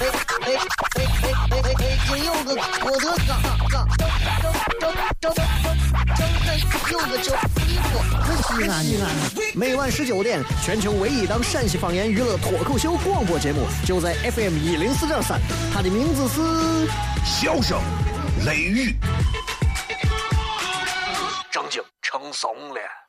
哎哎哎哎哎哎哎！今有个我的嘎嘎，张张张张有个叫衣服，西安西安。每晚十九点，全球唯一档陕西方言娱乐脱口秀广播节目，就在 FM 一零四点三，它的名字是《笑声雷雨》，正经成怂了。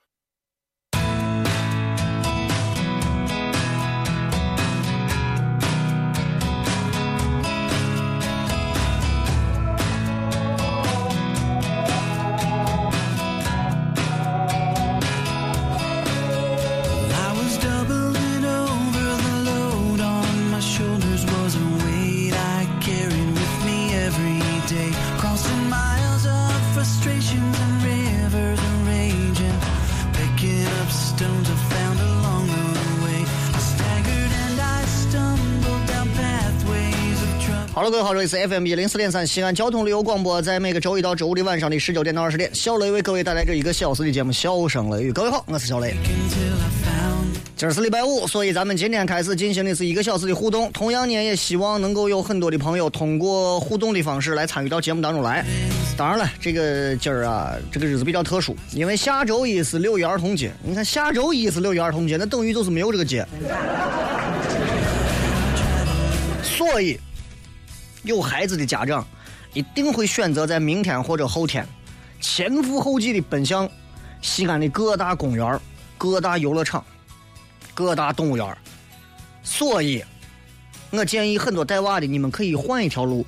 了，各位好，这里是 FM 一零四点三西安交通旅游广播，在每个周一到周五的晚上的十九点到二十点，小雷为各位带来这一个小时的节目《笑声雷雨》。各位好，我是小雷。今儿是礼拜五，所以咱们今天开始进行的是一个小时的互动。同样呢，也希望能够有很多的朋友通过互动的方式来参与到节目当中来。当然了，这个今儿啊，这个日子比较特殊，因为下周一是六一儿童节。你看，下周一是六一儿童节，那等于就是没有这个节。所以。有孩子的家长一定会选择在明天或者后天前赴后继的奔向西安的各大公园、各大游乐场、各大动物园。所以，我建议很多带娃的，你们可以换一条路。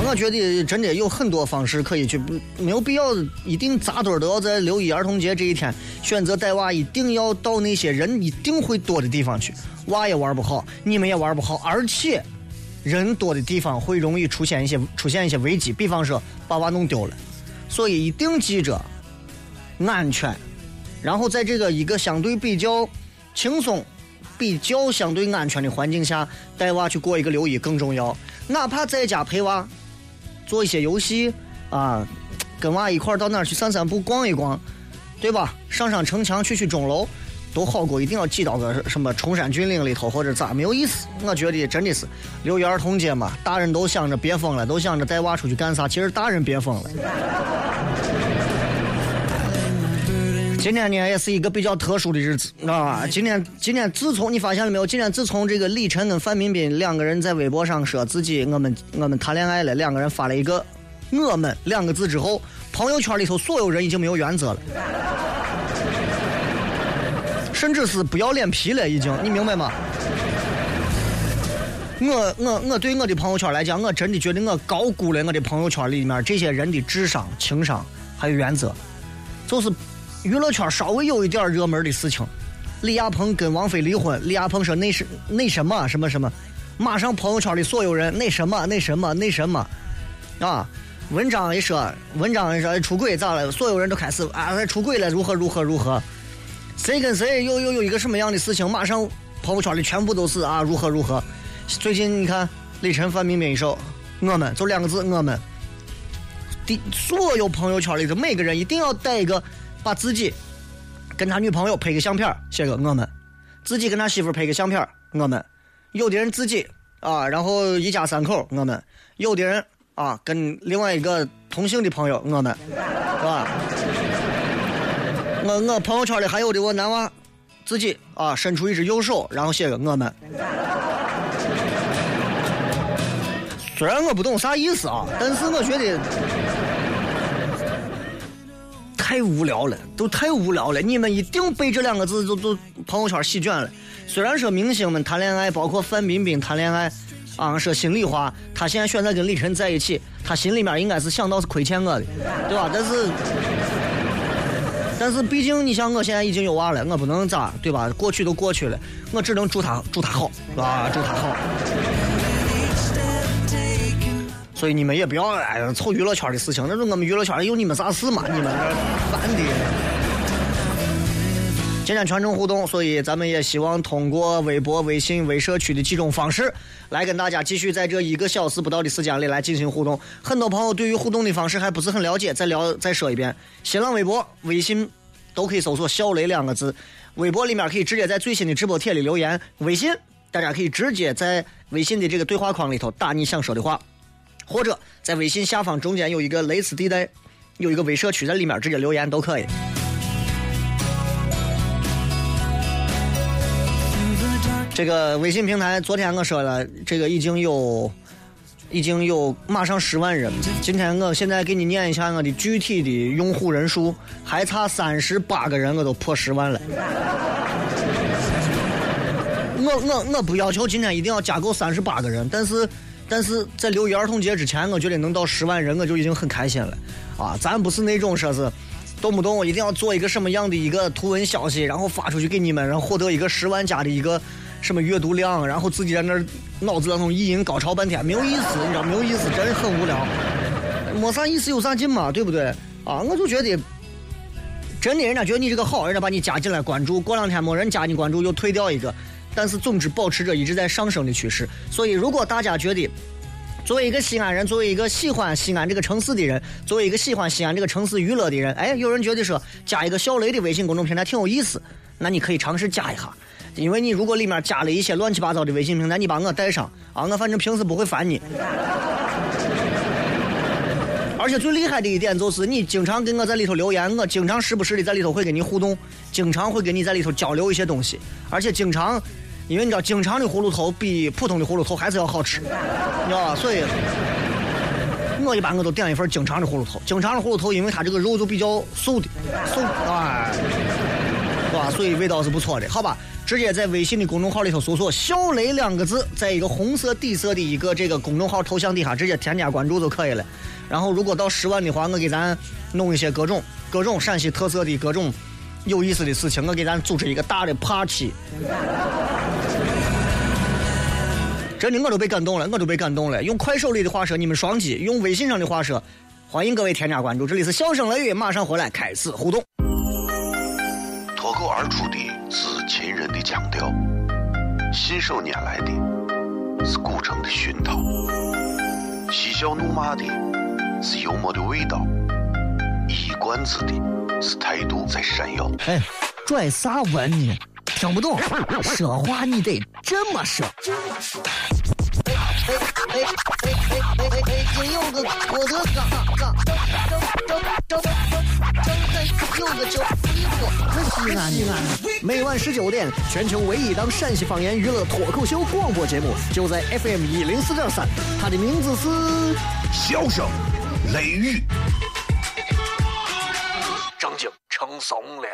我觉得真的有很多方式可以去，没有必要一定扎堆都要在六一儿童节这一天选择带娃，一定要到那些人一定会多的地方去。娃也玩不好，你们也玩不好，而且人多的地方会容易出现一些出现一些危机，比方说把娃弄丢了。所以一定记着安全，然后在这个一个相对比较轻松、比较相对安全的环境下带娃去过一个六一更重要。哪怕在家陪娃。做一些游戏啊，跟娃一块到哪儿去散散步、逛一逛，对吧？上上城墙、去去钟楼，都好过一定要挤到个什么崇山峻岭里头或者咋，没有意思。我觉得真的是六一儿童节嘛，大人都想着别疯了，都想着带娃出去干啥？其实大人别疯了。今天呢也是一个比较特殊的日子，知道吧？今天今天自从你发现了没有？今天自从这个李晨跟范冰冰两个人在微博上说自己我们我们谈恋爱了，两个人发了一个“我们”两个字之后，朋友圈里头所有人已经没有原则了，甚至是不要脸皮了，已经，你明白吗？我我我对我的朋友圈来讲，我真的觉得我高估了我的朋友圈里面这些人的智商、情商还有原则，就是。娱乐圈稍微有一点热门的事情，李亚鹏跟王菲离婚，李亚鹏说那是那什么什么什么，马上朋友圈里所有人那什么那什么那什么，啊，文章一说，文章一说出轨咋了，所有人都开始啊出轨了如何如何如何，谁跟谁又又有一个什么样的事情，马上朋友圈里全部都是啊如何如何。最近你看李晨范冰冰一首我们就两个字我们，的所有朋友圈里的每个人一定要带一个。把自己跟他女朋友拍个相片，写个我们；自己跟他媳妇拍个相片，我们；有的人自己啊，然后一家三口，我们；有的人啊，跟另外一个同性的朋友，我们，是吧？我我朋友圈里还有的我男娃自己啊，伸出一只右手，然后写个我们。虽然我不懂啥意思啊，但是我觉得。太无聊了，都太无聊了！你们一定被这两个字就就朋友圈席卷了。虽然说明星们谈恋爱，包括范冰冰谈恋爱，啊，说心里话，她现在选择跟李晨在一起，她心里面应该是想到是亏欠我的，对吧？但是，但是毕竟你像我现在已经有娃了，我不能咋，对吧？过去都过去了，我只能祝他祝他好，是吧？祝他好。所以你们也不要哎凑娱乐圈的事情，那是我们娱乐圈有你们啥事嘛？你们烦的。今天全程互动，所以咱们也希望通过微博、微信、微社区的几种方式，来跟大家继续在这一个小时不到的时间里来进行互动。很多朋友对于互动的方式还不是很了解，再聊再说一遍：新浪微博、微信都可以搜索“小雷”两个字。微博里面可以直接在最新的直播帖里留言，微信大家可以直接在微信的这个对话框里头打你想说的话，或者在微信下方中间有一个类似地带，有一个微社区在里面直接留言都可以。这个微信平台，昨天我说了，这个已经有，已经有马上十万人。今天我现在给你念一下我的具体的用户人数，还差三十八个人，我都破十万了。我我我不要求今天一定要加够三十八个人，但是但是在六一儿童节之前，我觉得能到十万人，我就已经很开心了。啊，咱不是那种说是。动不动我一定要做一个什么样的一个图文消息，然后发出去给你们，然后获得一个十万加的一个什么阅读量，然后自己在那儿脑子当中意淫高潮半天，没有意思，你知道没有意思，真的很无聊，没啥意思有啥劲嘛，对不对？啊，我就觉得真的，人家觉得你这个好，人家把你加进来关注，过两天没人加你关注又退掉一个，但是总之保持着一直在上升的趋势。所以如果大家觉得，作为一个西安人，作为一个喜欢西安这个城市的人，作为一个喜欢西安这个城市娱乐的人，哎，有人觉得说加一个小雷的微信公众平台挺有意思，那你可以尝试加一下。因为你如果里面加了一些乱七八糟的微信平台，你把我带上啊，我反正平时不会烦你。而且最厉害的一点就是，你经常跟我在里头留言，我经常时不时的在里头会跟你互动，经常会跟你在里头交流一些东西，而且经常。因为你知道，经常的葫芦头比普通的葫芦头还是要好吃，你知道吧？所以，我一般我都点一份经常的葫芦头。经常的葫芦头，因为它这个肉就比较瘦的，瘦哎，是吧？所以味道是不错的，好吧？直接在微信的公众号里头搜索“小雷”两个字，在一个红色底色的一个这个公众号头像底下直接添加关注就可以了。然后，如果到十万的话，我给咱弄一些各种各种陕西特色的各种。有意思的事情，我给咱组织一个大的 party。真的，我都被感动了，我都被感动了。用快手里的话说，你们双击；用微信上的话说，欢迎各位添加关注。这里是笑声雷雨，马上回来开始互动。脱口而出的是秦人的腔调，信手拈来的是古城的熏陶，嬉笑怒骂的是幽默的味道，一冠子的。是态度在闪耀。哎，拽啥文呢？听不懂，说话你得这么说。哎哎哎哎哎哎哎！北京有个郭德纲，张张张张张张有个叫，西安西安。每晚十九点，全球唯一档陕西方言娱乐脱口秀广播节目，就在 FM 一零四点三。它的名字是《笑声雷雨》。成怂了。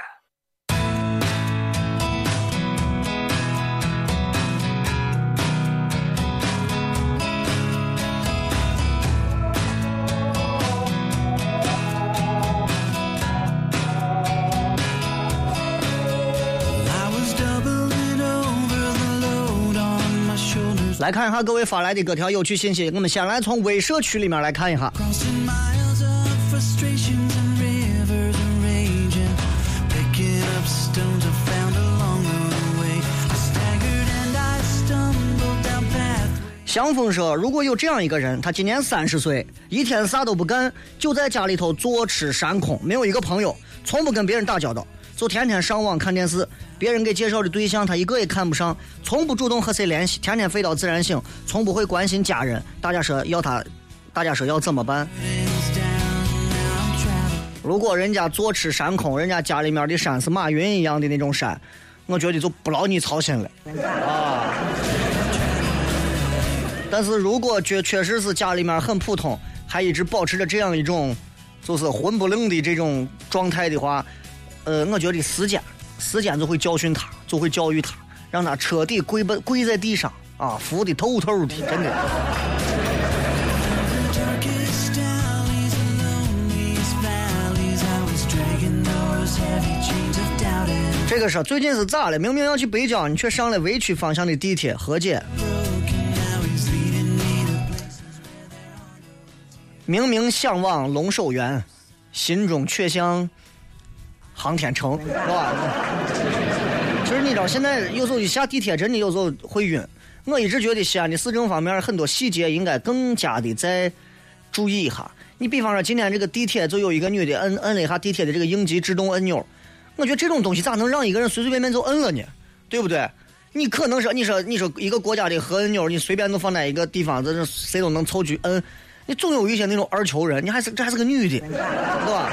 来看一下各位发来的各条有趣信息，我们先来从微社区里面来看一下。香风说：“如果有这样一个人，他今年三十岁，一天啥都不干，就在家里头坐吃山空，没有一个朋友，从不跟别人打交道，就天天上网看电视。别人给介绍的对象，他一个也看不上，从不主动和谁联系，天天睡到自然醒，从不会关心家人。大家说要他，大家说要怎么办？如果人家坐吃山空，人家家里面的山是马云一样的那种山，我觉得就不劳你操心了啊。”但是如果确确实是家里面很普通，还一直保持着这样一种就是混不愣的这种状态的话，呃，我觉得时间时间就会教训他，就会教育他，让他彻底跪不跪在地上啊，服的透透的，真的。这个是最近是咋了？明明要去北郊，你却上了委曲方向的地铁，何解？明明向往龙首原，心中却像航天城，是吧？其实你知道，现在有时候一下地铁，真的有时候会晕。我一直觉得西安的市政方面很多细节应该更加的再注意一下。你比方说，今天这个地铁就有一个女的摁摁了一下地铁的这个应急制动按钮，我觉得这种东西咋能让一个人随随便便就摁了呢？对不对？你可能说，你说你说一个国家的核按钮，你随便都放在一个地方，这谁都能凑去摁。你总有一些那种二球人，你还是这还是个女的，对吧？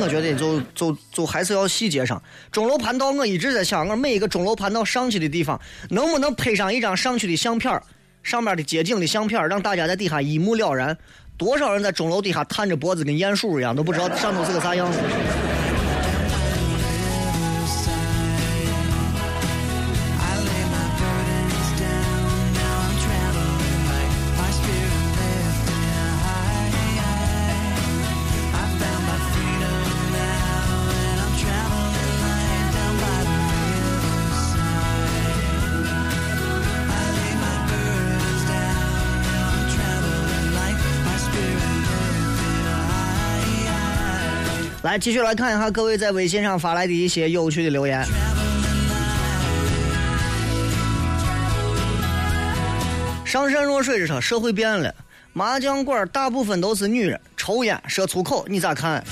我觉得就就就还是要细节上。钟楼盘道，我一直在想，我每一个钟楼盘道上去的地方，能不能拍上一张上去的相片上面的街景的相片让大家在底下一目了然。多少人在钟楼底下探着脖子跟鼹鼠一样，都不知道上头是个啥样子。来，继续来看一下各位在微信上发来的一些有趣的留言。上善若水说社会变了，麻将馆大部分都是女人，抽烟说粗口，你咋看？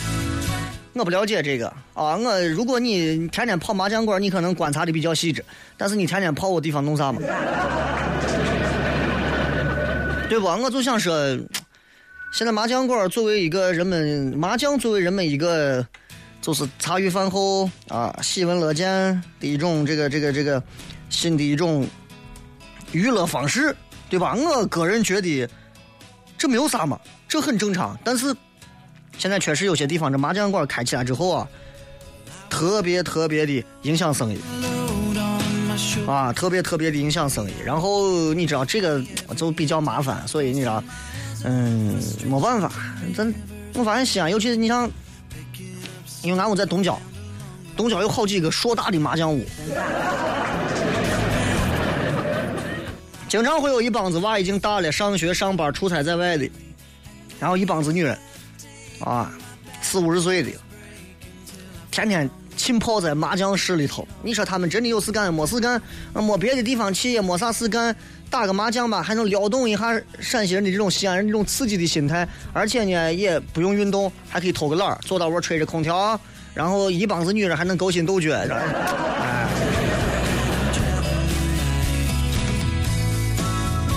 我不了解这个啊，我如果你天天跑麻将馆，你可能观察的比较细致，但是你天天跑我地方弄啥嘛？对不？我就想说。现在麻将馆作为一个人们麻将作为人们一个就是茶余饭后啊喜闻乐见的一种这个这个这个新的一种娱乐方式，对吧？我个人觉得这没有啥嘛，这很正常。但是现在确实有些地方这麻将馆开起来之后啊，特别特别的影响生意啊，特别特别的影响生意。然后你知道这个就比较麻烦，所以你知道。嗯，没办法，咱我发现西安，尤其是你像，因为俺屋在东郊，东郊有好几个硕大的麻将屋，经常会有一帮子娃已经大了，上学、上班、出差在外的，然后一帮子女人，啊，四五十岁的，天天浸泡在麻将室里头。你说他们真的有事干没事干？没别的地方去也没啥事干。打个麻将吧，还能撩动一下陕西人的这种西安人这种刺激的心态，而且呢也不用运动，还可以偷个懒儿，坐到屋吹着空调，然后一帮子女人还能勾心斗角，哎，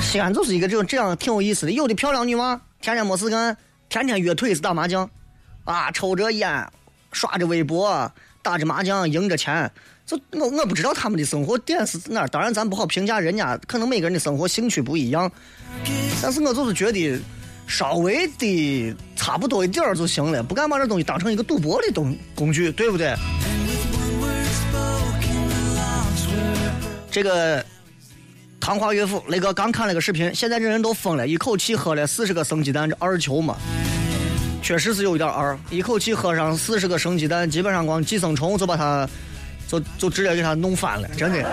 西安就是一个这种这样挺有意思的，有的漂亮女娃天天没事干，天天约腿子打麻将，啊，抽着烟，刷着微博，打着麻将，赢着钱。就我我不知道他们的生活点是哪儿，当然咱不好评价人家，可能每个人的生活兴趣不一样，但是我就是觉得稍微的差不多一点儿就行了，不敢把这东西当成一个赌博的东工具，对不对？这个唐华岳父那个刚看了个视频，现在这人都疯了，一口气喝了四十个生鸡蛋，这二球嘛，确实是有一点二，一口气喝上四十个生鸡蛋，基本上光寄生虫就把它。就就直接给它弄翻了，真的。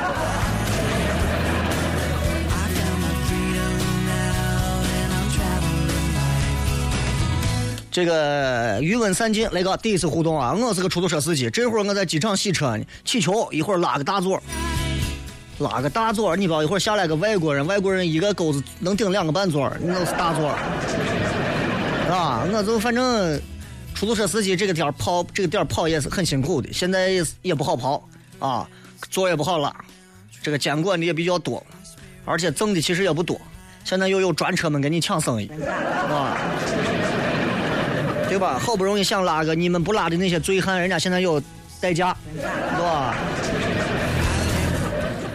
这个余温散尽，那个第一次互动啊！我是个出租车司机，这会儿我在机场洗车呢，气球一会儿拉个大座，拉个大座，你不知道一会儿下来个外国人，外国人一个钩子能顶两个半座，那是大座，啊，我就反正。出租车司机这个点跑，这个点跑也是很辛苦的，现在也也不好跑啊，座也不好拉，这个监管的也比较多，而且挣的其实也不多。现在又有专车们跟你抢生意，啊，对吧？好不容易想拉个你们不拉的那些醉汉，人家现在有代驾，是吧？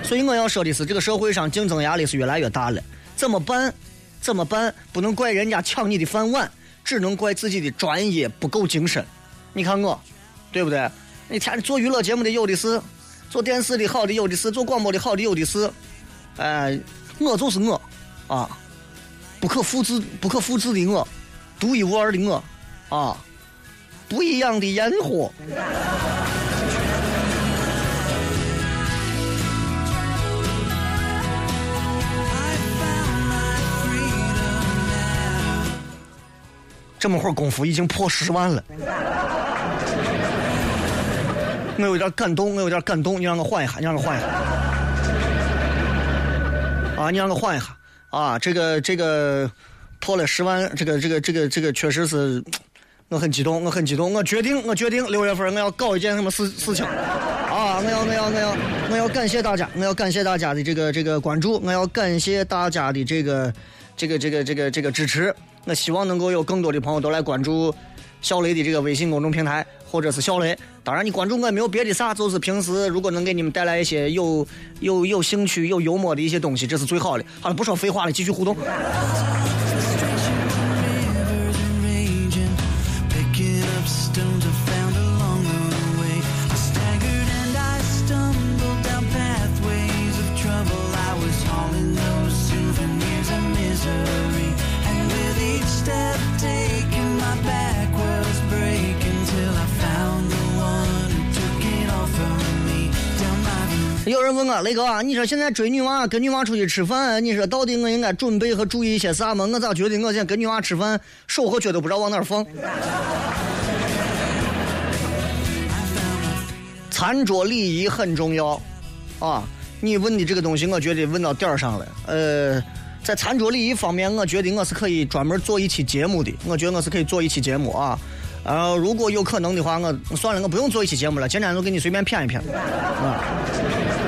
所以我要说的是，这个社会上竞争压力是越来越大了，怎么办？怎么办？不能怪人家抢你的饭碗。只能怪自己的专业不够精深。你看我，对不对？你天做娱乐节目的有的是，做电视的好的有的是，做广播的好的有的是。哎，我就是我，啊，不可复制、不可复制的我，独一无二的我，啊，不一样的烟火。这么会儿功夫已经破十万了，我有点感动，我有点感动。你让我缓一下，你让我缓一下。啊，你让我缓一下。啊，这个这个破了十万，这个这个这个这个确实是，我很激动，我很激动。我决定，我决定六月份我要搞一件什么事事情。啊，我要我要我要我要感谢大家，我要感谢大家的这个这个关注，我要感谢大家的这个这个这个这个这个支持。我希望能够有更多的朋友都来关注小雷的这个微信公众平台，或者是小雷。当然，你关注我也没有别的啥，就是平时如果能给你们带来一些有有有兴趣、有幽默的一些东西，这是最好的。好了，不说废话了，继续互动。人问我雷哥啊，你说现在追女娃跟女娃出去吃饭，你说到底我应该准备和注意一些啥吗？我咋觉得我现在跟女娃吃饭手和脚都不知道往哪放？餐桌礼仪很重要啊！你问的这个东西，我觉得问到点儿上了。呃，在餐桌礼仪方面，我觉得我是可以专门做一期节目的。我觉得我是可以做一期节目啊。然后如果有可能的话，我算了，我不用做一期节目了，今天就给你随便骗一骗啊。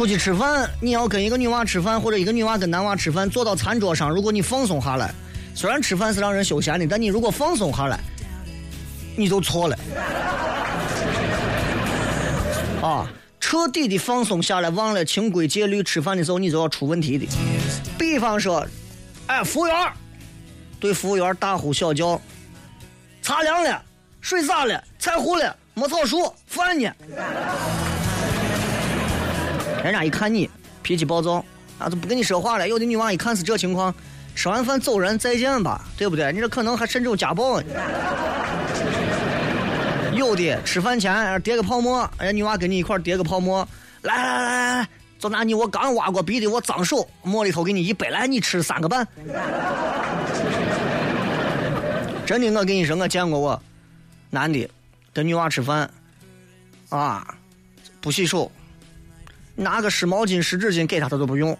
出去吃饭，你要跟一个女娃吃饭，或者一个女娃跟男娃吃饭，坐到餐桌上，如果你放松下来，虽然吃饭是让人休闲的，但你如果放松下来，你就错了。啊，彻底的放松下来，忘了清规戒律，吃饭的时候你就要出问题的。比方说，哎，服务员对服务员大呼小叫，茶凉了，水洒了，菜糊了，没炒熟，饭呢？人家一看你脾气暴躁，啊，就不跟你说话了。有的女娃一看是这情况，吃完饭走人，再见吧，对不对？你这可能还甚至有家暴。有的吃饭前叠个泡沫，人家女娃跟你一块叠个泡沫，来来来来来，就拿你我刚挖过鼻的我脏手，馍里头给你一杯，来你吃三个半。真的，我跟你说，我见过我男的跟女娃吃饭，啊，不洗手。拿个湿毛巾、湿纸巾给他，他都不用，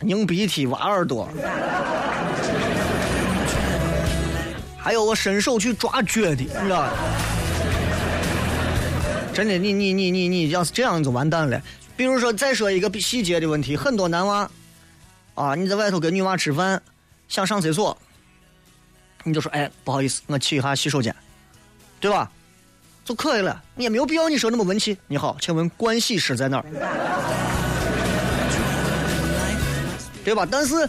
拧鼻涕、挖耳朵，还有我伸手去抓脚的，你知道？真的，你你你你你要是这样就完蛋了。比如说，再说一个细节的问题，很多男娃啊，你在外头跟女娃吃饭，想上厕所，你就说：“哎，不好意思，我去一下洗手间，对吧？”就可以了，你也没有必要你说那么文气。你好，请问盥洗室在哪儿？对吧？但是，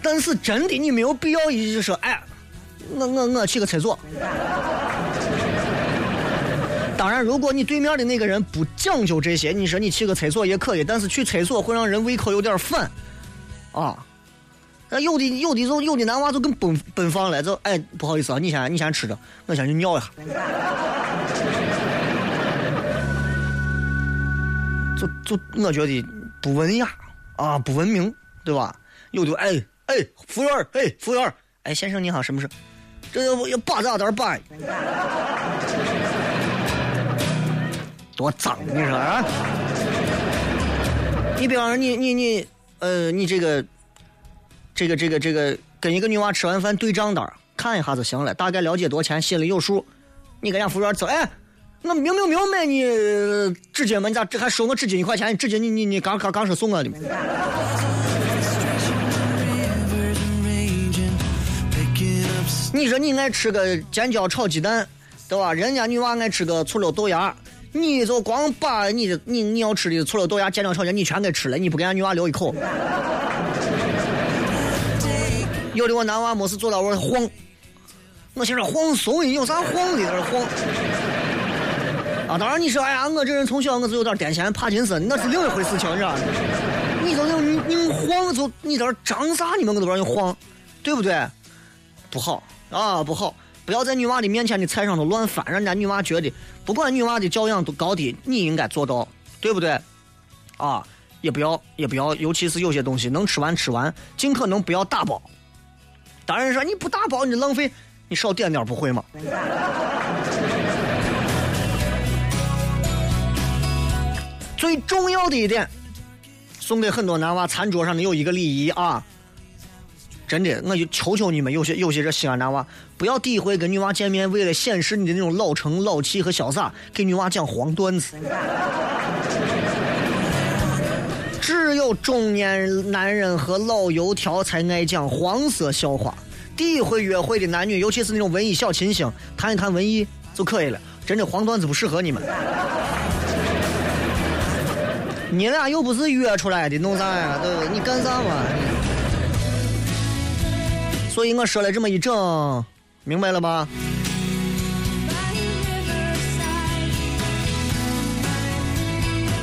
但是真的你没有必要一直说，哎，我我我去个厕所。当然，如果你对面的那个人不讲究这些，你说你去个厕所也可以，但是去厕所会让人胃口有点反，啊。那有的有的就有的男娃就更奔奔放了，就哎不好意思啊，你先你先吃着，我先去尿一下。就就我觉得不文雅啊，不文明，对吧？有的哎哎，服务员哎，服务员哎，先生你好，什么事？这要要把咋点把？多脏，你说啊？你比方说你你你呃，你这个。这个这个这个，跟一个女娃吃完饭对账单，看一下就行了，大概了解多少钱，心里有数。你跟人家服务员走，哎，我明明没有买你纸巾嘛，你咋这还收我纸巾一块钱？纸巾你你你刚刚刚说送我的？你说你爱吃个尖椒炒鸡蛋，对吧？人家女娃爱吃个醋溜豆芽，你就光把你的你你要吃的醋溜豆芽、尖椒炒鸡蛋，你全给吃了，你不给俺女娃留一口？有的 我男娃没事坐到我晃，我心说晃怂，有啥晃的？那晃。啊，当然你说，哎呀，我这人从小我就有点癫痫、帕金森，那是另一回事情，你知道吗？你你你晃就你在这张啥？你们我都让你晃，对不对？不好啊，不好！不要在女娃的面前的菜上头乱翻，让人家女娃觉得不管女娃的教养都高低，你应该做到，对不对？啊，也不要也不要，尤其是有些东西能吃完吃完，尽可能不要打包。当然说你不打包你浪费，你少点点不会吗？最重要的一点，送给很多男娃餐桌上的有一个礼仪啊。真的，我就求求你们，有些有些这西安男娃，不要第一回跟女娃见面，为了显示你的那种老成、老气和潇洒，给女娃讲黄段子。只有中年男人和老油条才爱讲黄色笑话。第一回约会的男女，尤其是那种文艺小清新，谈一谈文艺就可以了。真的黄段子不适合你们。你俩又不是约出来的，弄啥呀？对不对？你干啥嘛？所以我说了这么一整，明白了吧？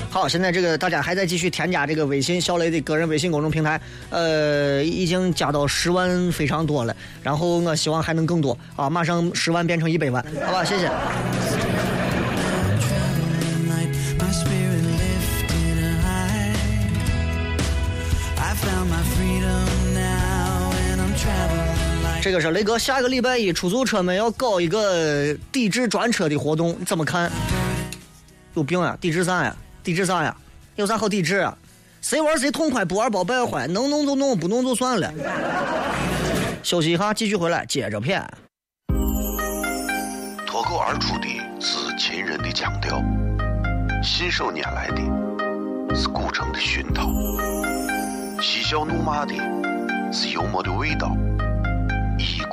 好，现在这个大家还在继续添加这个微信小雷的个人微信公众平台，呃，已经加到十万非常多了，然后我希望还能更多啊，马上十万变成一百万，好吧，谢谢。这个是雷哥，下个礼拜一出租车们要搞一个抵制专车的活动，你怎么看？有病啊！抵制啥呀？抵制啥呀？有啥好抵制啊？谁玩谁痛快，不玩包败坏，能弄就弄，不弄就算了。休息一下，继续回来接着骗。脱口而出的是秦人的腔调，信手拈来的是古城的熏陶，嬉笑怒骂的是幽默的味道。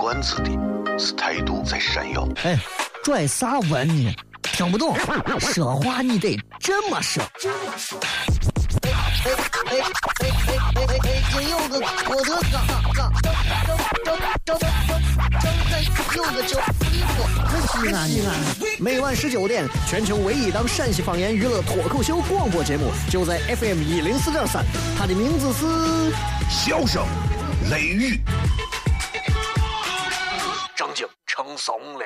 一冠子的是态度在闪耀。哎，拽啥文呢？听不懂，说话你得这么说。哎哎哎哎哎哎哎！北京有个郭德纲，纲张张张张张张有个叫李波，西安西安。每晚十九点，全球唯一档陕西方言娱乐脱口秀广播节目，就在 FM 一零四点三。它的名字是《笑声雷雨》。怂了。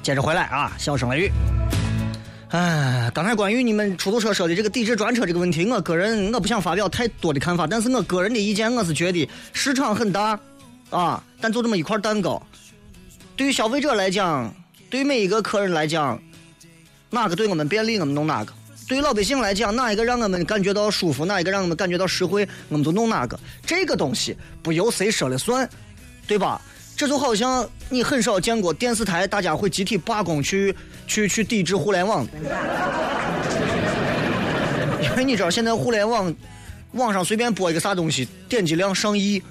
接着回来啊，小声雷雨。哎，刚才关于你们出租车说的这个抵制专车这个问题，我个人我不想发表太多的看法，但是我个人的意见，我是觉得市场很大啊，但就这么一块蛋糕，对于消费者来讲，对每一个客人来讲，哪个对我们便利，我们弄哪个。对于老百姓来讲，哪一个让我们感觉到舒服，哪一个让我们感觉到实惠，我们就弄哪个。这个东西不由谁说了算，对吧？这就好像你很少见过电视台大家会集体罢工去去去抵制互联网，因为你知道现在互联网网上随便播一个啥东西，点击量上亿。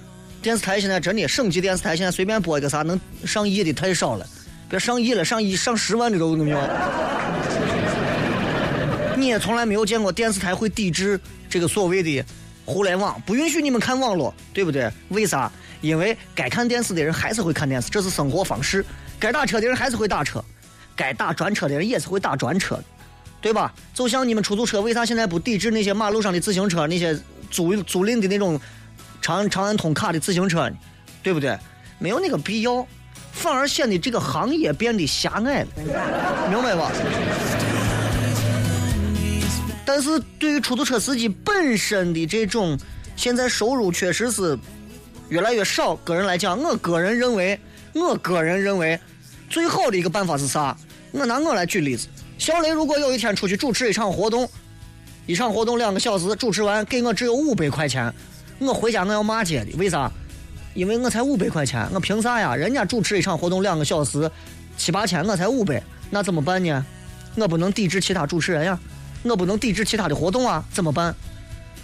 电视台现在真的省级电视台现在随便播一个啥能上亿的太少了，别上亿了，上亿上十万的都有。你也从来没有见过电视台会抵制这个所谓的互联网，不允许你们看网络，对不对？为啥？因为该看电视的人还是会看电视，这是生活方式；该打车的人还是会打车，该打专车的人也是会打专车，对吧？就像你们出租车，为啥现在不抵制那些马路上的自行车，那些租租赁的那种长长安通卡的自行车呢，对不对？没有那个必要，反而显得这个行业变得狭隘了，明白吧？但是对于出租车司机本身的这种，现在收入确实是越来越少。个人来讲，我个人认为，我个人认为，最好的一个办法是啥？我拿我来举例子。小雷如果有一天出去主持一场活动，一场活动两个小时，主持完给我只有五百块钱，我回家我要骂街的。为啥？因为我才五百块钱，我凭啥呀？人家主持一场活动两个小时，七八千，我才五百，那怎么办呢？我不能抵制其他主持人呀。我不能抵制其他的活动啊，怎么办？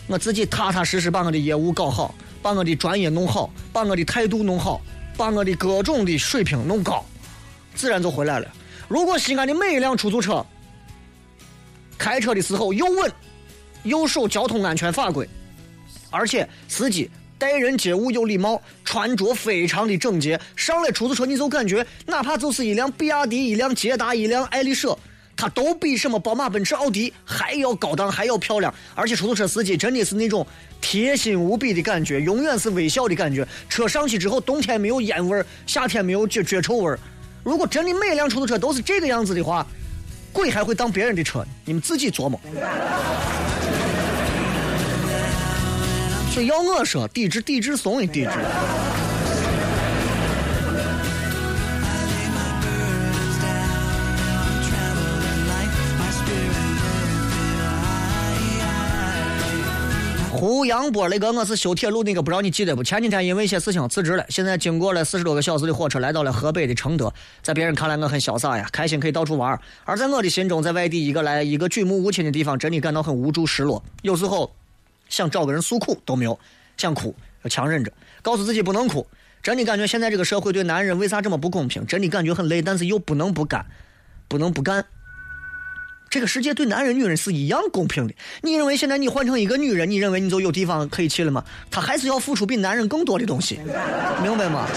我自己踏踏实实把我的业务搞好，把我的专业弄好，把我的态度弄好，把我的各种的水平弄高，自然就回来了。如果西安的每一辆出租车开车的时候又稳，又守交通安全法规，而且司机待人接物有礼貌，穿着非常的整洁，上了出租车你就感觉，哪怕就是一辆比亚迪、一辆捷达、一辆爱丽舍。它都比什么宝马、奔驰、奥迪还要高档，还要漂亮，而且出租车司机真的是那种贴心无比的感觉，永远是微笑的感觉。车上去之后，冬天没有烟味儿，夏天没有脚脚臭味儿。如果真的每辆出租车都是这个样子的话，鬼还会当别人的车？你们自己琢磨。所以要我说，抵制抵制怂一抵制。胡杨波，那个我是修铁路那个，不知道你记得不？前几天因为一些事情辞职了，现在经过了四十多个小时的火车，来到了河北的承德。在别人看来，我很潇洒呀，开心可以到处玩而在我的心中，在外地一个来一个举目无亲的地方，真的感到很无助、失落。有时候想找个人诉苦都没有，想哭要强忍着，告诉自己不能哭。真的感觉现在这个社会对男人为啥这么不公平？真的感觉很累，但是又不能不干，不能不干。这个世界对男人、女人是一样公平的。你认为现在你换成一个女人，你认为你就有地方可以去了吗？她还是要付出比男人更多的东西，明白吗？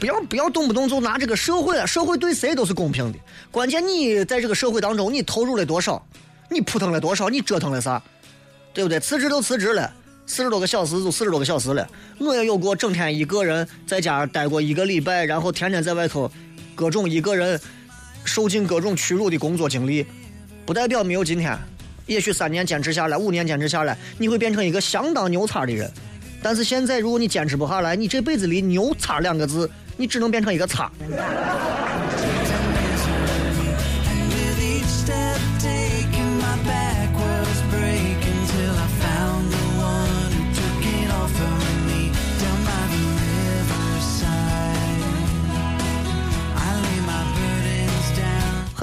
不要不要动不动就拿这个社会，社会对谁都是公平的。关键你在这个社会当中，你投入了多少？你扑腾了多少？你折腾了啥？对不对？辞职都辞职了，四十多个小时就四十多个小时了。我也有过整天一个人在家待过一个礼拜，然后天天在外头各种一个人。受尽各种屈辱的工作经历，不代表没有今天。也许三年坚持下来，五年坚持下来，你会变成一个相当牛叉的人。但是现在，如果你坚持不下来，你这辈子离“牛叉”两个字，你只能变成一个叉。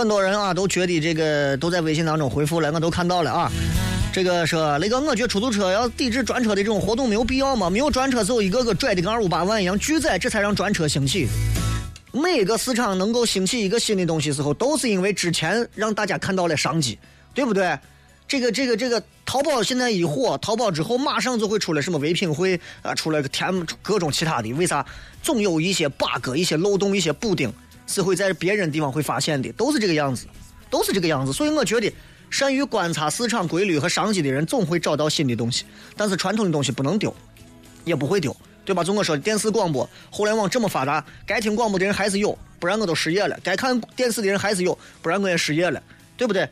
很多人啊都觉得这个都在微信当中回复了，我都看到了啊。这个说那个，我觉得出租车要抵制专车的这种活动没有必要吗？没有专车，就一个个拽的跟二五八万一样拒载，这才让专车兴起。每个市场能够兴起一个新的东西时候，都是因为之前让大家看到了商机，对不对？这个这个这个，淘宝现在一火，淘宝之后马上就会出来什么唯品会啊，出来个天各种其他的，为啥？总有一些 bug、一些漏洞、一些补丁。是会在别人地方会发现的，都是这个样子，都是这个样子。所以我觉得，善于观察市场规律和商机的人，总会找到新的东西。但是传统的东西不能丢，也不会丢，对吧？就我说的，电视广播、互联网这么发达，该听广播的人还是有，不然我都失业了；该看电视的人还是有，不然我也失业了，对不对？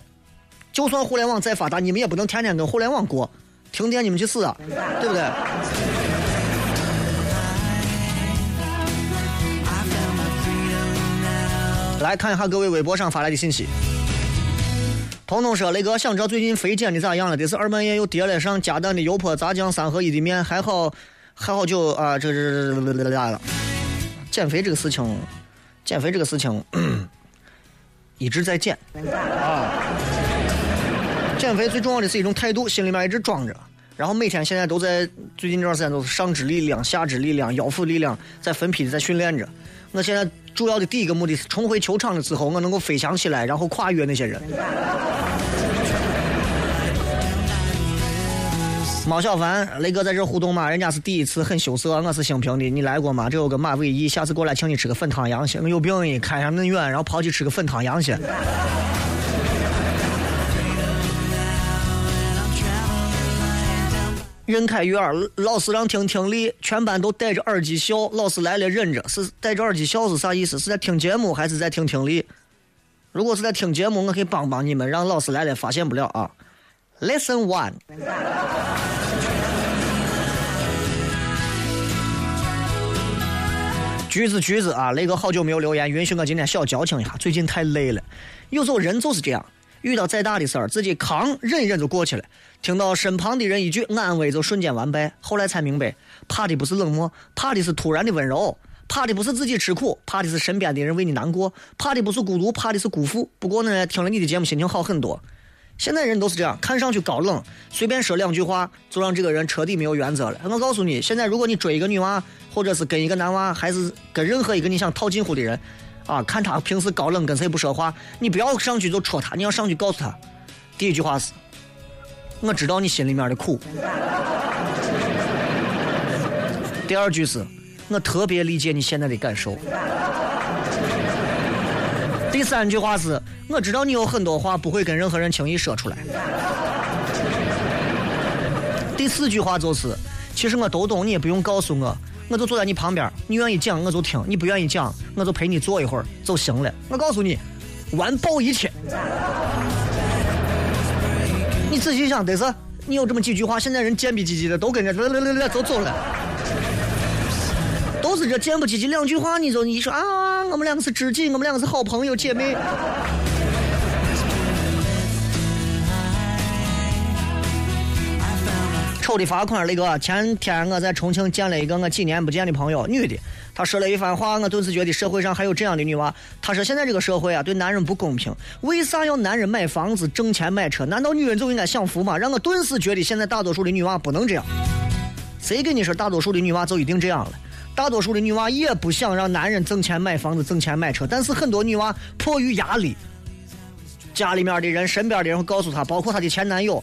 就算互联网再发达，你们也不能天天跟互联网过，停电你们去死啊，对不对？来看一下各位微博上发来的信息。彤彤说：“雷哥，想知道最近肥减的咋样了？这是二半夜又叠了上加蛋的油泼炸酱三合一的面，还好还好就啊，这这这这咋了？减肥这个事情，减肥这个事情一直在减啊。减肥最重要的是一种态度，心里面一直装着，然后每天现在都在最近这段时间都是上肢力量、下肢力量、腰腹力量在分批的在训练着。我现在。”主要的第一个目的是重回球场的时候，我能够飞翔起来，然后跨越那些人。毛小凡，雷哥在这互动嘛？人家是第一次，很羞涩。我是兴平的，你来过吗？这有个马尾义，下次过来请你吃个粉汤羊血。我有病，开上恁远，然后跑去吃个粉汤羊血。任开元，老师让听听力，全班都戴着耳机笑。老师来了，忍着。是戴着耳机笑是啥意思？是在听节目还是在听听力？如果是在听节目，我可以帮帮你们，让老师来了发现不了啊。Lesson one。橘子橘子啊，雷哥好久没有留言，允许我今天小矫情一下。最近太累了，有时候人就是这样。遇到再大的事儿，自己扛忍一忍就过去了。听到身旁的人一句安慰，就瞬间完败。后来才明白，怕的不是冷漠，怕的是突然的温柔；怕的不是自己吃苦，怕的是身边的人为你难过；怕的不是孤独，怕的是辜负。不过呢，听了你的节目，心情好很多。现在人都是这样，看上去高冷，随便说两句话就让这个人彻底没有原则了。我告诉你，现在如果你追一个女娃，或者是跟一个男娃，还是跟任何一个你想套近乎的人。啊，看他平时高冷，跟谁不说话，你不要上去就戳他，你要上去告诉他，第一句话是：我知道你心里面的苦。第二句是：我特别理解你现在的感受。第三句话是：我知道你有很多话不会跟任何人轻易说出来。第四句话就是：其实我都懂，你也不用告诉我。我就坐在你旁边，你愿意讲我就听，你不愿意讲我就陪你坐一会儿就行了。我告诉你，完爆一切。你仔细想，得是你有这么几句话，现在人贱逼唧唧的都跟着来来来来走走了，都是这贱不唧唧两句话，你就你说啊，我们两个是知己，我们两个是好朋友姐妹。丑的罚款，那个前天我在重庆见了一个我几年不见的朋友，女的，她说了一番话，我顿时觉得社会上还有这样的女娃。她说现在这个社会啊，对男人不公平，为啥要男人买房子挣钱买车？难道女人就应该享福吗？让我顿时觉得现在大多数的女娃不能这样。谁跟你说大多数的女娃就一定这样了？大多数的女娃也不想让男人挣钱买房子挣钱买车，但是很多女娃迫于压力，家里面的人身边的人会告诉她，包括她的前男友。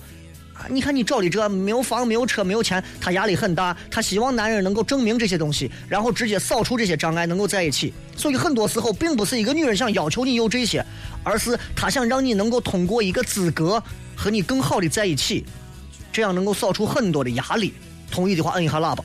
你看你找的这没有房没有车没有钱，他压力很大，他希望男人能够证明这些东西，然后直接扫除这些障碍，能够在一起。所以很多时候，并不是一个女人想要求你有这些，而是她想让你能够通过一个资格和你更好的在一起，这样能够扫除很多的压力。同意的话，摁一下喇叭。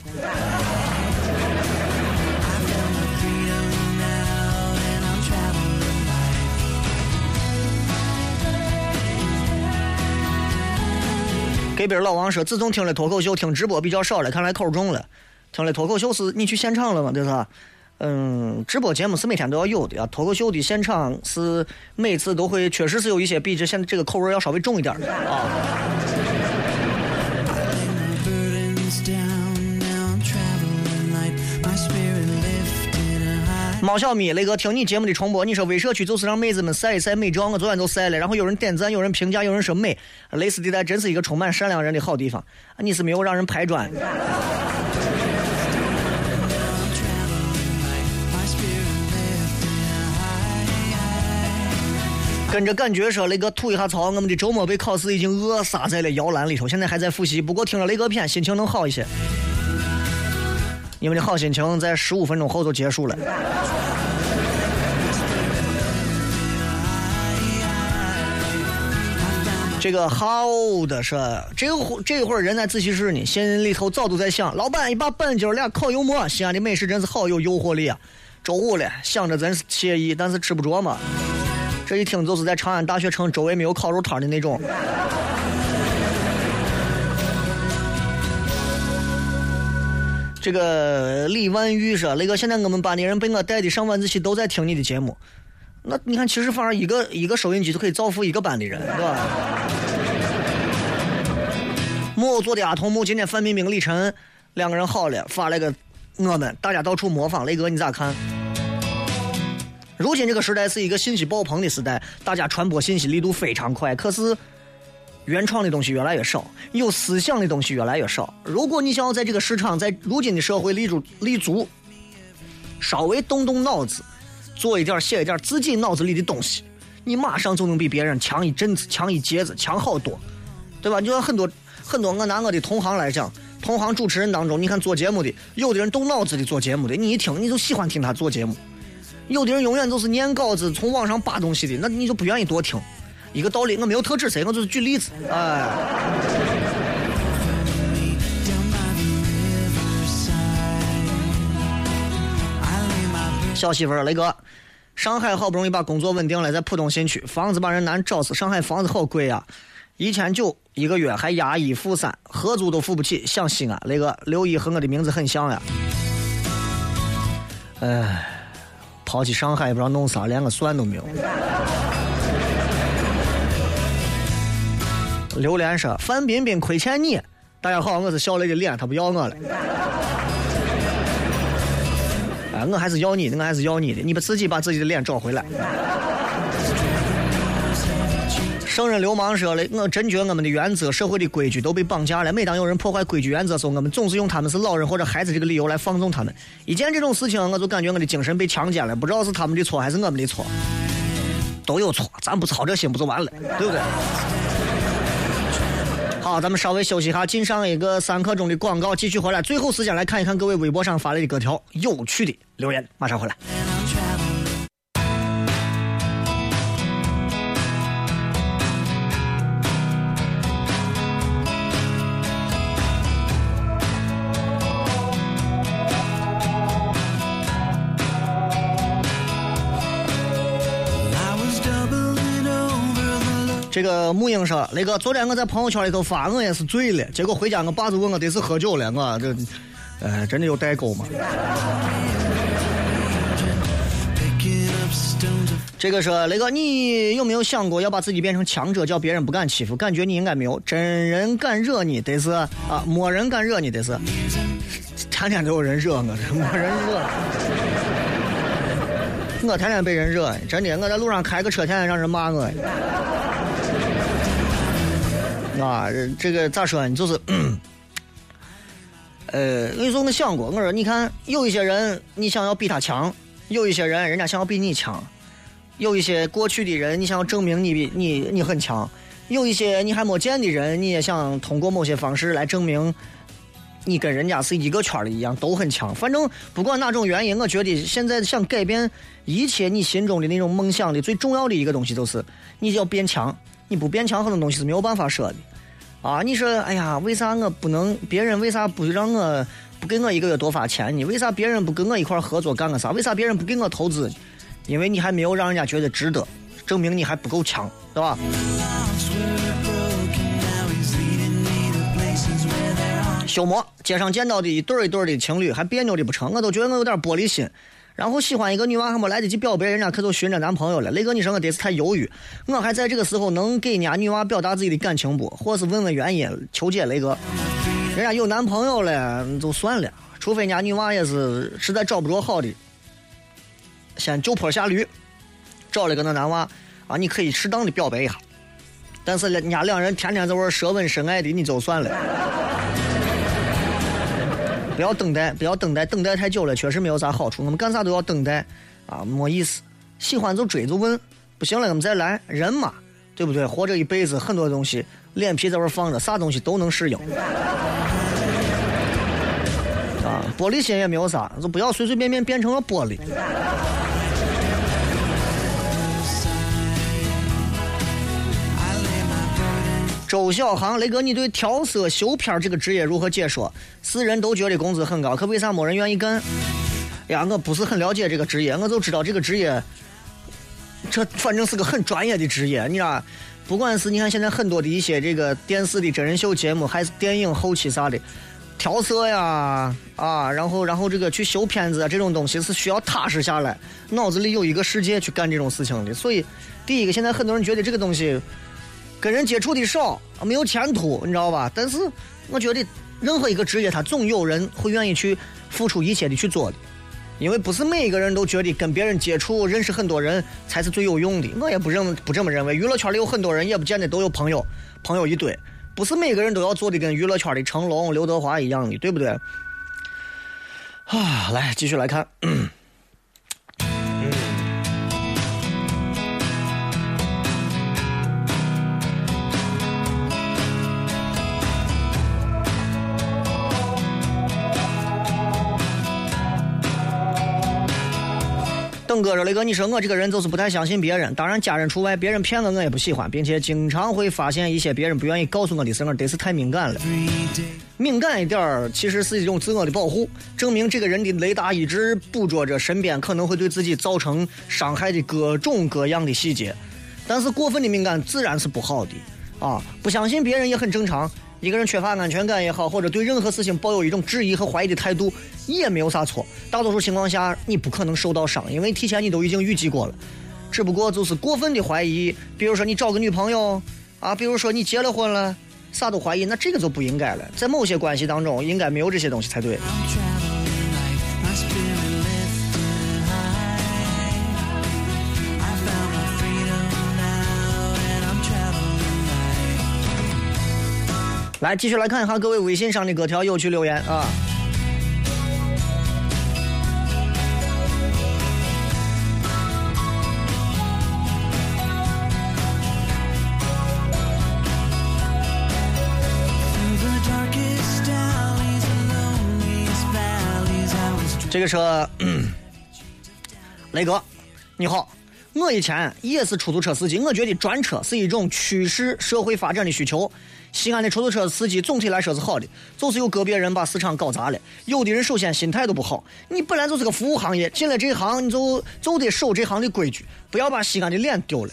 这边老王说，自从听了脱口秀，听直播比较少了，看来口重了。听了脱口秀是你去现场了吗？对是？嗯，直播节目是每天都要有的啊。脱口秀的现场是每次都会，确实是有一些比这现在这个口味要稍微重一点的啊。猫小咪，雷哥听你节目的重播，你说微社区就是让妹子们晒一晒美照，我昨天都晒了，然后有人点赞，有人评价，有人说美，蕾丝地带真是一个充满善良人的好地方。你是没有让人拍砖。跟着感觉说，雷哥吐一下槽，我们的周末被考试已经扼杀在了摇篮里头，现在还在复习，不过听了雷哥片，心情能好一些。你们的好心情在十五分钟后就结束了。这个好的是，这会这会儿人在自习室呢，心里头早都在想：老板，一把板筋俩烤油馍，西安的美食真是好有诱惑力啊！周五了，想着真是惬意，但是吃不着嘛。这一听就是在长安大学城周围没有烤肉摊的那种。这个李万玉说：“那个现在我们班的人被我带的上晚自习都在听你的节目，那你看，其实反而一个一个收音机就可以造福一个班的人，对吧？”木偶做的阿童木今天范冰冰、李晨两个人好了，发了个我们，大家到处模仿。雷哥，你咋看？如今这个时代是一个信息爆棚的时代，大家传播信息力度非常快，可是。原创的东西越来越少，有思想的东西越来越少。如果你想要在这个市场，在如今的社会立足立足，稍微动动脑子，做一点写一点自己脑子里的东西，你马上就能比别人强一阵子，强一截子，强好多，对吧？就像很多很多，我拿我的同行来讲，同行主持人当中，你看做节目的，有的人动脑子的做节目的，你一听你就喜欢听他做节目；有的人永远都是念稿子，从网上扒东西的，那你就不愿意多听。一个道理，我没有特指谁，我就是举例子。哎，小媳妇儿，雷哥，上海好不容易把工作稳定了，在浦东新区，房子把人难找死。上海房子好贵啊，一千九一个月，还押一付三，合租都付不起。想西安，雷哥刘一和我的名字很像呀。哎，抛弃上海也不知道弄啥，连个算都没有。榴莲说：“范冰冰亏欠你。”大家好，我是小雷的脸，他不要我了。哎，我还是要你的，我还是要你的，你把自己把自己的脸找回来。圣人流氓说了：“我真觉我们的原则、社会的规矩都被绑架了。每当有人破坏规矩原则时，我们总是用他们是老人或者孩子这个理由来放纵他们。一见这种事情，我就感觉我的精神被强奸了。不知道是他们的错还是我们的错，都有错，咱不操这心不就完了，对不对？”好，咱们稍微休息一下，进上一个三刻钟的广告，继续回来。最后时间来看一看各位微博上发来的各条有趣的留言，马上回来。这个木英说：“雷哥，昨天我在朋友圈里头发，我也是醉了。结果回家，我爸就问我得是喝酒了，我这，呃，真的有代沟吗？”这个说雷哥，你有没有想过要把自己变成强者，叫别人不敢欺负？感觉你应该没有。真人敢惹你，得是啊，没人敢惹你，得是。天天都有人惹我，没人惹。我天天被人惹，真的，我在路上开个车，天天让人骂我。啊，这个咋说呢？就是，呃，我跟你说，我想过，我说，你看，有一些人，你想要比他强；有一些人，人家想要比你强；有一些过去的人，你想要证明你比你你很强；有一些你还没见的人，你也想通过某些方式来证明。你跟人家是一个圈的一样，都很强。反正不管哪种原因，我觉得现在想改变一切你心中的那种梦想的最重要的一个东西，就是你要变强。你不变强，很多东西是没有办法说的。啊，你说，哎呀，为啥我不能？别人为啥不让我不给我一个月多发钱呢？为啥别人不跟我一块合作干个啥？为啥别人不给我投资？因为你还没有让人家觉得值得，证明你还不够强，对吧？修魔，街上见到的一对一对的情侣还别扭的不成，我都觉得我有点玻璃心。然后喜欢一个女娃还没来得及表白，人家可就寻着男朋友了。雷哥，你说我得是太犹豫，我还在这个时候能给人家女娃表达自己的感情不？或是问问原因，求解雷哥。人家有男朋友了就算了，除非人家女娃也是实在找不着好的，先就坡下驴，找了个那男娃啊，你可以适当的表白一下。但是人家两人天天在玩舌吻深爱的，你就算了。不要等待，不要等待，等待太久了，确实没有啥好处。我们干啥都要等待，啊，没意思。喜欢就追就问，不行了我们再来。人嘛，对不对？活着一辈子，很多东西，脸皮在这放着，啥东西都能适应。啊，玻璃心也没有啥，就不要随随便便变成了玻璃。周小航，雷哥，你对调色修片这个职业如何解说？世人都觉得工资很高，可为啥没人愿意干？呀，我不是很了解这个职业，我就知道这个职业，这反正是个很专业的职业。你知道，不管是你看现在很多的一些这个电视的真人秀节目，还是电影后期啥的，调色呀，啊，然后然后这个去修片子啊，这种东西是需要踏实下来，脑子里有一个世界去干这种事情的。所以，第一个，现在很多人觉得这个东西。跟人接触的少，没有前途，你知道吧？但是我觉得任何一个职业，他总有人会愿意去付出一切的去做的，因为不是每一个人都觉得跟别人接触、认识很多人才是最有用的。我也不认不这么认为。娱乐圈里有很多人，也不见得都有朋友，朋友一堆，不是每个人都要做的跟娱乐圈的成龙、刘德华一样的，对不对？啊，来继续来看。等哥说：“雷哥，你说我这个人就是不太相信别人，当然家人除外。别人骗我，我也不喜欢，并且经常会发现一些别人不愿意告诉我的事儿，得是太敏感了。敏感一点儿，其实是一种自我的保护，证明这个人的雷达一直捕捉着身边可能会对自己造成伤害的各种各样的细节。但是过分的敏感自然是不好的啊！不相信别人也很正常。”一个人缺乏安全感也好，或者对任何事情抱有一种质疑和怀疑的态度，也没有啥错。大多数情况下，你不可能受到伤，因为提前你都已经预计过了。只不过就是过分的怀疑，比如说你找个女朋友啊，比如说你结了婚了，啥都怀疑，那这个就不应该了。在某些关系当中，应该没有这些东西才对。来，继续来看一下各位微信上的各条有趣留言啊。这个车 雷哥，你好。我以前也是出租车司机，我觉得专车是一种趋势，社会发展的需求。西安的出租车司机总体来说是好的，就是有个别人把市场搞砸了。有的人首先心态都不好，你本来就是个服务行业，进了这行你就就得守这行的规矩，不要把西安的脸丢了。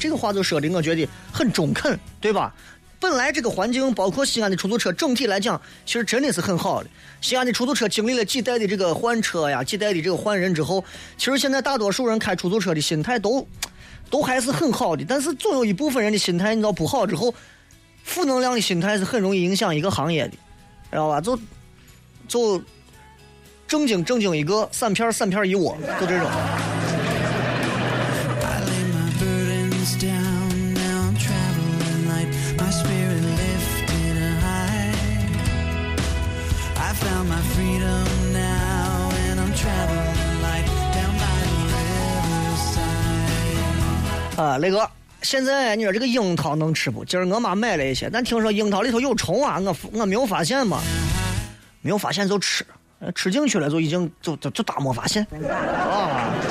这个话就说的我觉得很中肯，对吧？本来这个环境，包括西安的出租车，整体来讲，其实真的是很好的。西安的出租车经历了几代的这个换车呀，几代的这个换人之后，其实现在大多数人开出租车的心态都都还是很好的。但是总有一部分人的心态，你知道不好之后。负能量的心态是很容易影响一个行业的，知道吧？就就正经正经一个，散片散片一窝，就这种。啊，雷哥。现在你说这个樱桃能吃不？今儿我妈买了一些，但听说樱桃里头有虫啊，我我没有发现嘛，没有发现就吃，吃进去了就已经就就就大没发现啊。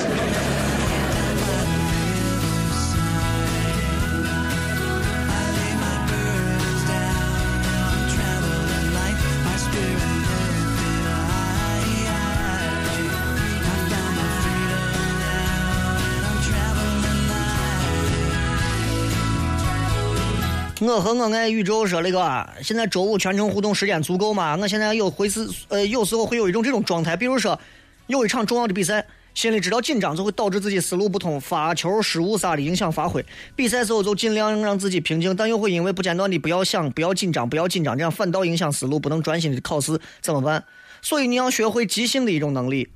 我和我爱宇宙说那个，现在周五全程互动时间足够吗？我现在有会是呃，有时候会有一种这种状态，比如说有一场重要的比赛，心里知道紧张就会导致自己思路不通，发球失误啥的影响发挥。比赛时候就尽量让自己平静，但又会因为不间断的不要想、不要紧张、不要紧张，这样反倒影响思路，不能专心的考试，怎么办？所以你要学会即兴的一种能力，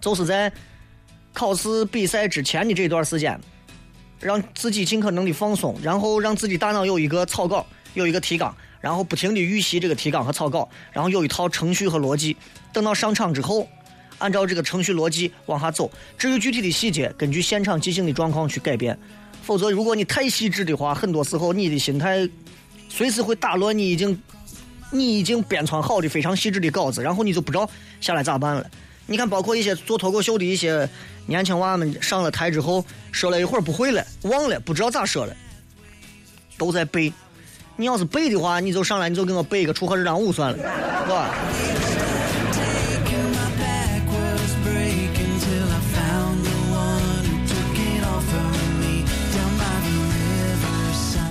就是在考试比赛之前的这段时间。让自己尽可能的放松，然后让自己大脑有一个草稿，有一个提纲，然后不停的预习这个提纲和草稿，然后有一套程序和逻辑。等到上场之后，按照这个程序逻辑往下走。至于具体的细节，根据现场即兴的状况去改变。否则，如果你太细致的话，很多时候你的心态随时会打乱你已经你已经编纂好的非常细致的稿子，然后你就不知道下来咋办了。你看，包括一些做脱口秀的一些年轻娃们上了台之后，说了一会儿不会了，忘了，不知道咋说了，都在背。你要是背的话，你就上来你就给我背一个锄禾日当午算了，是吧？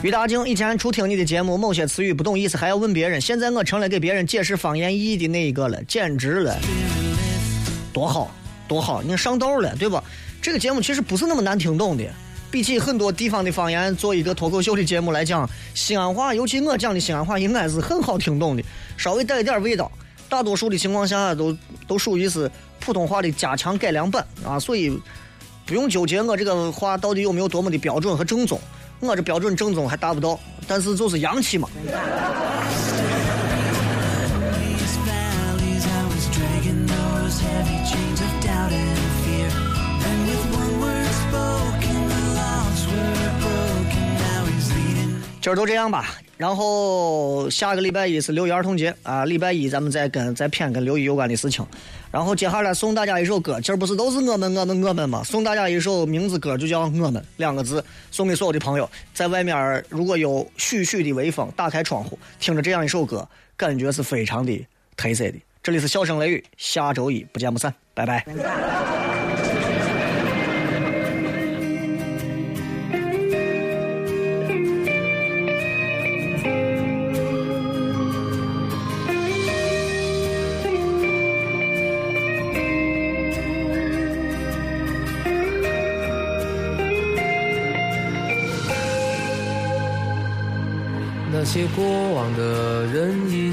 于大静以前初听你的节目，某些词语不懂意思还要问别人，现在我成了给别人解释方言意义的那一个了，简直了。多好，多好！你上道了，对吧？这个节目其实不是那么难听懂的，比起很多地方的方言，做一个脱口秀的节目来讲，西安话，尤其我讲的西安话，应该是很好听懂的，稍微带一点味道。大多数的情况下，都都属于是普通话的加强改良版啊，所以不用纠结我这个话到底有没有多么的标准和正宗，我这标准正宗还达不到，但是就是洋气嘛。今儿就这样吧，然后下个礼拜一是六一儿童节啊，礼拜一咱们再跟再谝跟六一有关的事情，然后接下来送大家一首歌，今儿不是都是我们我们我们吗？送大家一首名字歌，就叫我们两个字，送给所有的朋友，在外面如果有徐徐的微风，打开窗户，听着这样一首歌，感觉是非常的特色的。这里是笑声雷雨，下周一不见不散，拜拜。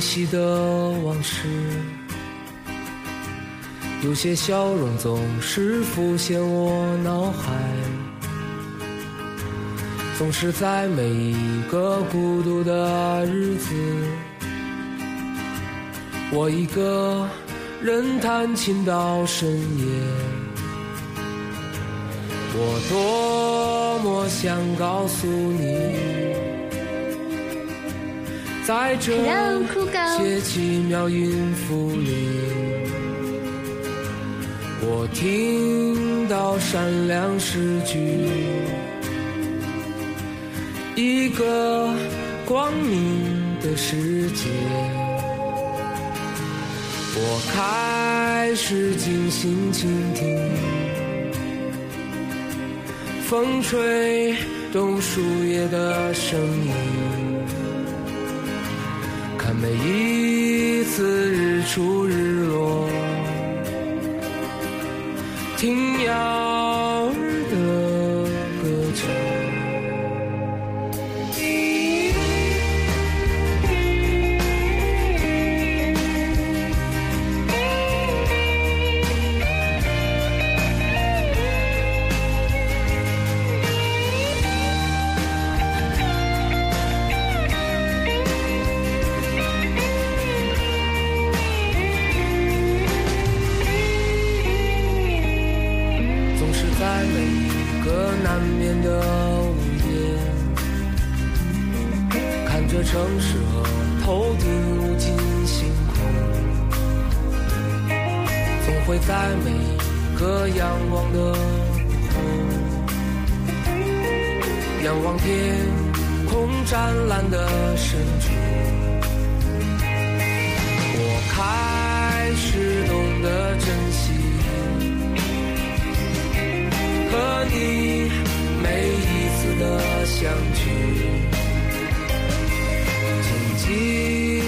人依稀的往事，有些笑容总是浮现我脑海，总是在每一个孤独的日子，我一个人弹琴到深夜，我多么想告诉你。在这些奇妙音符里，我听。到闪亮诗句，一个光明的世界。我开始静心倾听，风吹动树叶的声音，每一次日出日落。听鸟会在每个仰望的午后，仰望天空湛蓝的深处，我开始懂得珍惜和你每一次的相聚，静静。